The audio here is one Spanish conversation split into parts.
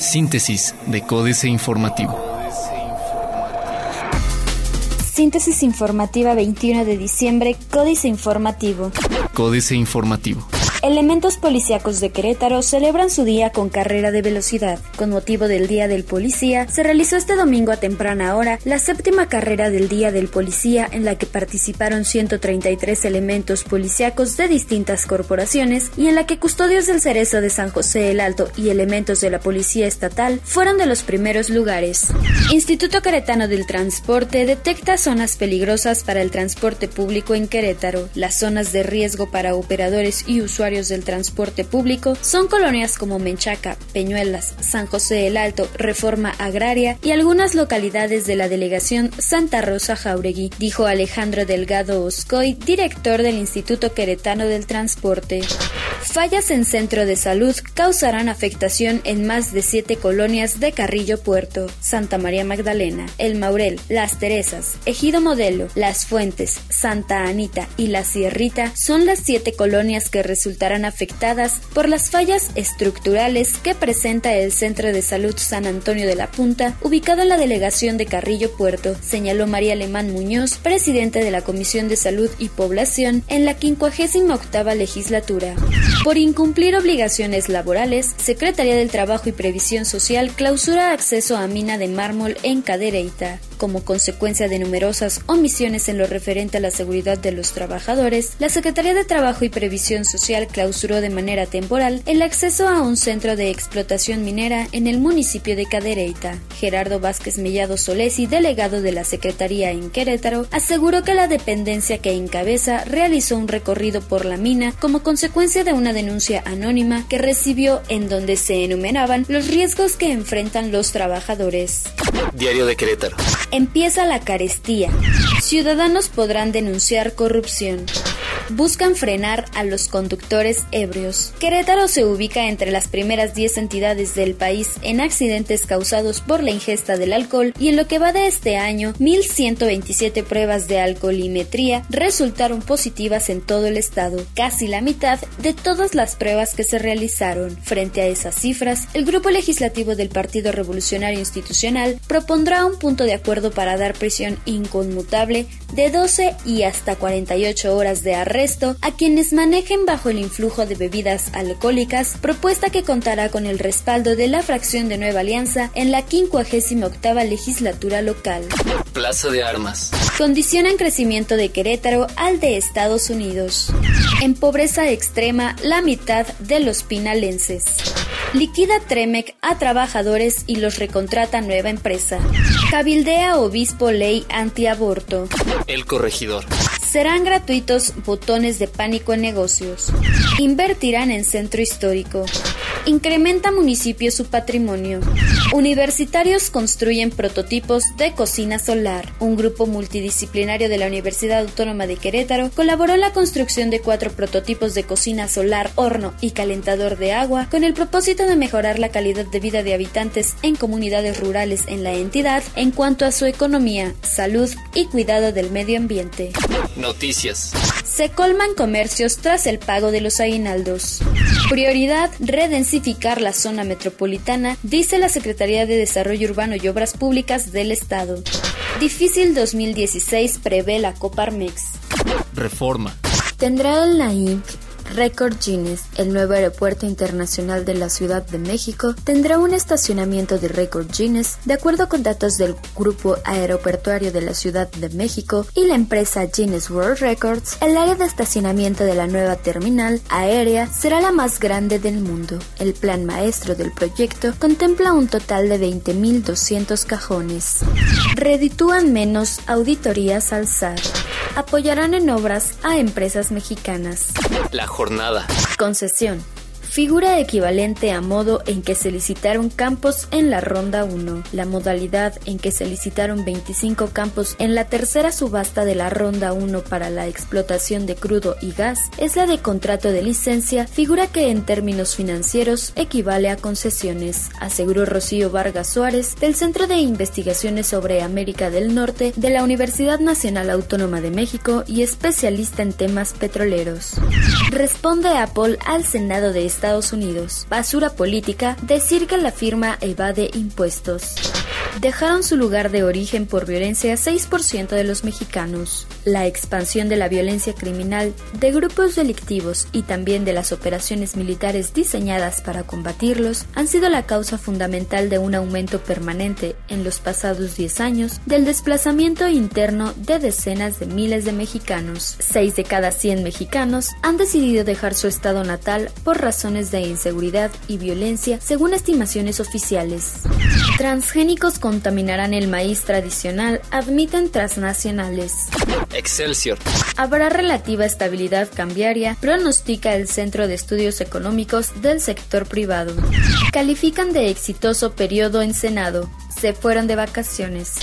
Síntesis de Códice Informativo. Síntesis informativa 21 de diciembre, Códice Informativo. Códice Informativo. Elementos policíacos de Querétaro celebran su día con carrera de velocidad. Con motivo del Día del Policía, se realizó este domingo a temprana hora la séptima carrera del Día del Policía en la que participaron 133 elementos policíacos de distintas corporaciones y en la que custodios del Cerezo de San José el Alto y elementos de la Policía Estatal fueron de los primeros lugares. Instituto Queretano del Transporte detecta zonas peligrosas para el transporte público en Querétaro. Las zonas de riesgo para operadores y usuarios del transporte público son colonias como Menchaca, Peñuelas, San José el Alto, Reforma Agraria y algunas localidades de la delegación Santa Rosa Jauregui, dijo Alejandro Delgado Oscoy, director del Instituto Queretano del Transporte. Fallas en centro de salud causarán afectación en más de siete colonias de Carrillo Puerto, Santa María Magdalena, El Maurel, Las Teresas, Ejido Modelo, Las Fuentes, Santa Anita y La Sierrita son las siete colonias que resultarán afectadas por las fallas estructurales que presenta el Centro de Salud San Antonio de la Punta, ubicado en la delegación de Carrillo Puerto, señaló María Alemán Muñoz, presidente de la Comisión de Salud y Población en la 58 legislatura. Por incumplir obligaciones laborales, Secretaría del Trabajo y Previsión Social clausura acceso a mina de mármol en Cadereyta. Como consecuencia de numerosas omisiones en lo referente a la seguridad de los trabajadores, la Secretaría de Trabajo y Previsión Social clausuró de manera temporal el acceso a un centro de explotación minera en el municipio de Cadereyta. Gerardo Vázquez Mellado Solesi, delegado de la Secretaría en Querétaro, aseguró que la dependencia que encabeza realizó un recorrido por la mina como consecuencia de una denuncia anónima que recibió en donde se enumeraban los riesgos que enfrentan los trabajadores. Diario de Querétaro. Empieza la carestía. Ciudadanos podrán denunciar corrupción buscan frenar a los conductores ebrios. Querétaro se ubica entre las primeras 10 entidades del país en accidentes causados por la ingesta del alcohol y en lo que va de este año, 1.127 pruebas de alcoholimetría resultaron positivas en todo el estado, casi la mitad de todas las pruebas que se realizaron. Frente a esas cifras, el grupo legislativo del Partido Revolucionario Institucional propondrá un punto de acuerdo para dar prisión inconmutable de 12 y hasta 48 horas de arresto a quienes manejen bajo el influjo de bebidas alcohólicas, propuesta que contará con el respaldo de la fracción de Nueva Alianza en la 58 legislatura local. Plaza de Armas. Condicionan crecimiento de Querétaro al de Estados Unidos. En pobreza extrema, la mitad de los pinalenses. Liquida Tremec a trabajadores y los recontrata nueva empresa. Cabildea obispo ley antiaborto. El corregidor. Serán gratuitos botones de pánico en negocios. Invertirán en centro histórico. Incrementa municipio su patrimonio. Universitarios construyen prototipos de cocina solar. Un grupo multidisciplinario de la Universidad Autónoma de Querétaro colaboró en la construcción de cuatro prototipos de cocina solar, horno y calentador de agua con el propósito de mejorar la calidad de vida de habitantes en comunidades rurales en la entidad en cuanto a su economía, salud y cuidado del medio ambiente. Noticias. Se colman comercios tras el pago de los aguinaldos. Prioridad, redensificar la zona metropolitana, dice la Secretaría de Desarrollo Urbano y Obras Públicas del Estado. Difícil 2016 prevé la Coparmex. Reforma. Tendrá la INC Record Guinness, el nuevo aeropuerto internacional de la Ciudad de México, tendrá un estacionamiento de Record Guinness de acuerdo con datos del Grupo Aeroportuario de la Ciudad de México y la empresa Guinness World Records. El área de estacionamiento de la nueva terminal aérea será la más grande del mundo. El plan maestro del proyecto contempla un total de 20.200 cajones. Reditúan menos auditorías al SAT. Apoyarán en obras a empresas mexicanas. La jornada. Concesión figura equivalente a modo en que se licitaron campos en la ronda 1, la modalidad en que se licitaron 25 campos en la tercera subasta de la ronda 1 para la explotación de crudo y gas, es la de contrato de licencia, figura que en términos financieros equivale a concesiones, aseguró Rocío Vargas Suárez del Centro de Investigaciones sobre América del Norte de la Universidad Nacional Autónoma de México y especialista en temas petroleros. Responde Apple al Senado de Estados Estados Unidos. Basura política, decir que la firma evade impuestos dejaron su lugar de origen por violencia 6% de los mexicanos. La expansión de la violencia criminal, de grupos delictivos y también de las operaciones militares diseñadas para combatirlos han sido la causa fundamental de un aumento permanente en los pasados 10 años del desplazamiento interno de decenas de miles de mexicanos. 6 de cada 100 mexicanos han decidido dejar su estado natal por razones de inseguridad y violencia, según estimaciones oficiales. Transgénicos contaminarán el maíz tradicional, admiten transnacionales. Excelsior. Habrá relativa estabilidad cambiaria, pronostica el Centro de Estudios Económicos del sector privado. Califican de exitoso periodo en Senado. Se fueron de vacaciones.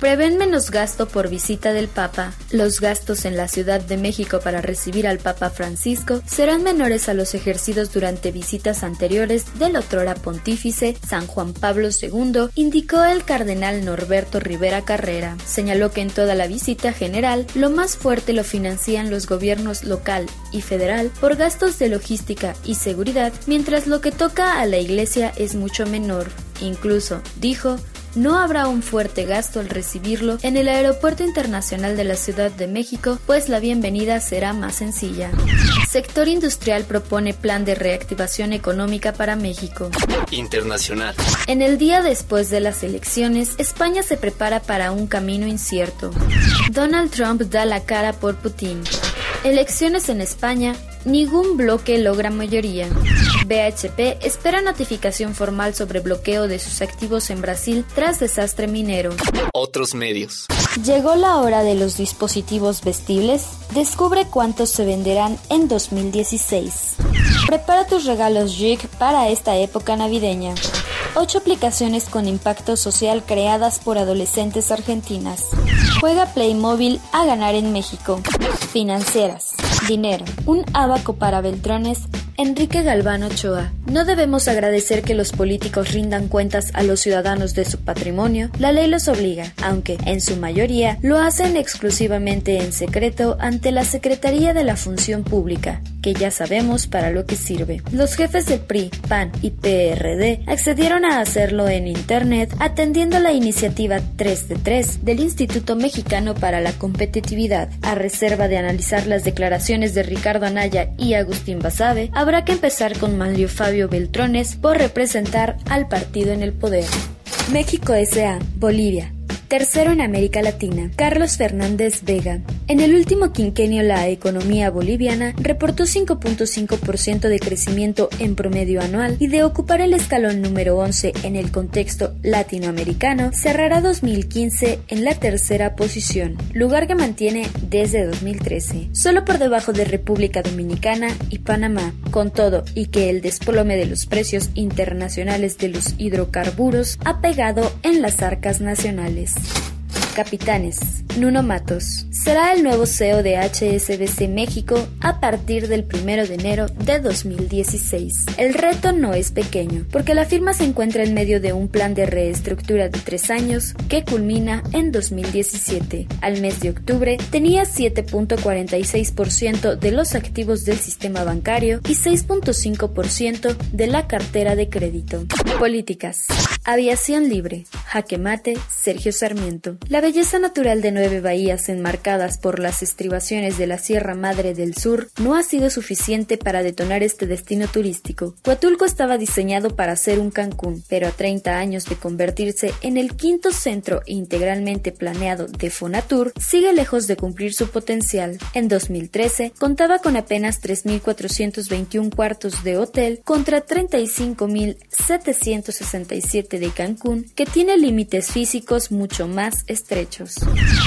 Prevén menos gasto por visita del Papa. Los gastos en la Ciudad de México para recibir al Papa Francisco serán menores a los ejercidos durante visitas anteriores del otrora pontífice San Juan Pablo II, indicó el cardenal Norberto Rivera Carrera. Señaló que en toda la visita general lo más fuerte lo financian los gobiernos local y federal por gastos de logística y seguridad, mientras lo que toca a la Iglesia es mucho menor. Incluso, dijo, no habrá un fuerte gasto al recibirlo en el Aeropuerto Internacional de la Ciudad de México, pues la bienvenida será más sencilla. Sector industrial propone plan de reactivación económica para México. Internacional. En el día después de las elecciones, España se prepara para un camino incierto. Donald Trump da la cara por Putin. Elecciones en España, ningún bloque logra mayoría. BHP espera notificación formal sobre bloqueo de sus activos en Brasil tras desastre minero. Otros medios. Llegó la hora de los dispositivos vestibles. Descubre cuántos se venderán en 2016. Prepara tus regalos Jig para esta época navideña. Ocho aplicaciones con impacto social creadas por adolescentes argentinas. Juega Playmobil a ganar en México. Financieras. Dinero. Un abaco para Beltrones Enrique Galván Ochoa. No debemos agradecer que los políticos rindan cuentas a los ciudadanos de su patrimonio, la ley los obliga, aunque en su mayoría lo hacen exclusivamente en secreto ante la Secretaría de la Función Pública, que ya sabemos para lo que sirve. Los jefes del PRI, PAN y PRD accedieron a hacerlo en Internet atendiendo la iniciativa 3 de 3 del Instituto Mexicano para la Competitividad, a reserva de analizar las declaraciones de Ricardo Anaya y Agustín Basabe, habrá que empezar con Manlio Fabio Beltrones por representar al partido en el poder. México S.A. Bolivia. Tercero en América Latina, Carlos Fernández Vega. En el último quinquenio la economía boliviana reportó 5.5% de crecimiento en promedio anual y de ocupar el escalón número 11 en el contexto latinoamericano, cerrará 2015 en la tercera posición, lugar que mantiene desde 2013, solo por debajo de República Dominicana y Panamá. Con todo y que el desplome de los precios internacionales de los hidrocarburos ha pegado en las arcas nacionales. Capitanes. Nuno Matos. Será el nuevo CEO de HSBC México a partir del 1 de enero de 2016. El reto no es pequeño, porque la firma se encuentra en medio de un plan de reestructura de tres años que culmina en 2017. Al mes de octubre tenía 7.46% de los activos del sistema bancario y 6.5% de la cartera de crédito. Políticas. Aviación libre. Jaque mate. Sergio Sarmiento. La belleza natural de nueve bahías enmarcadas por las estribaciones de la Sierra Madre del Sur no ha sido suficiente para detonar este destino turístico. Huatulco estaba diseñado para ser un Cancún, pero a 30 años de convertirse en el quinto centro integralmente planeado de Fonatur, sigue lejos de cumplir su potencial. En 2013 contaba con apenas 3.421 cuartos de hotel contra 35.767 de Cancún, que tiene límites físicos mucho más estrechos.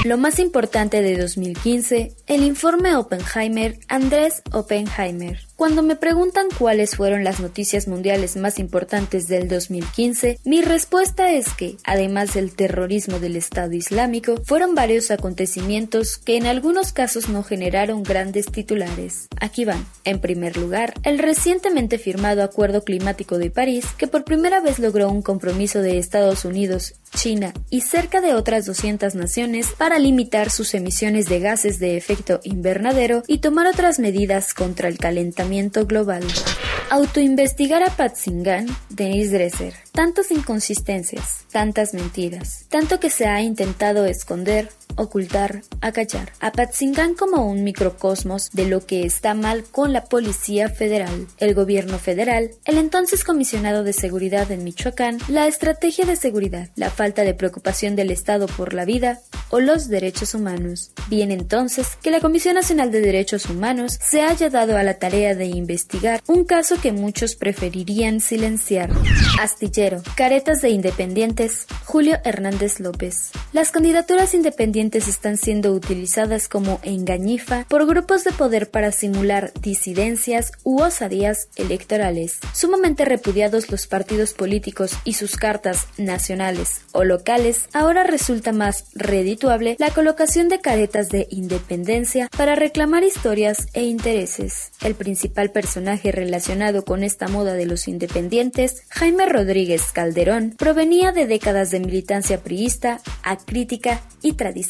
Lo más importante de 2015, el informe Oppenheimer Andrés Oppenheimer. Cuando me preguntan cuáles fueron las noticias mundiales más importantes del 2015, mi respuesta es que, además del terrorismo del Estado Islámico, fueron varios acontecimientos que en algunos casos no generaron grandes titulares. Aquí van. En primer lugar, el recientemente firmado Acuerdo Climático de París, que por primera vez logró un compromiso de Estados Unidos China y cerca de otras 200 naciones para limitar sus emisiones de gases de efecto invernadero y tomar otras medidas contra el calentamiento global. Autoinvestigar a Patzingan, Denis Dresser. Tantas inconsistencias, tantas mentiras, tanto que se ha intentado esconder, ocultar, acallar a Patzingan como un microcosmos de lo que está mal con la Policía Federal, el gobierno federal, el entonces comisionado de seguridad en Michoacán, la estrategia de seguridad, la falta de preocupación del Estado por la vida o los derechos humanos. Bien entonces que la Comisión Nacional de Derechos Humanos se haya dado a la tarea de investigar un caso que muchos preferirían silenciar. Astillero, caretas de independientes, Julio Hernández López. Las candidaturas independientes están siendo utilizadas como engañifa por grupos de poder para simular disidencias u osadías electorales. Sumamente repudiados los partidos políticos y sus cartas nacionales o locales, ahora resulta más redituable la colocación de caretas de independencia para reclamar historias e intereses. El principal personaje relacionado con esta moda de los independientes, Jaime Rodríguez Calderón, provenía de décadas de militancia priista, acrítica y tradicional.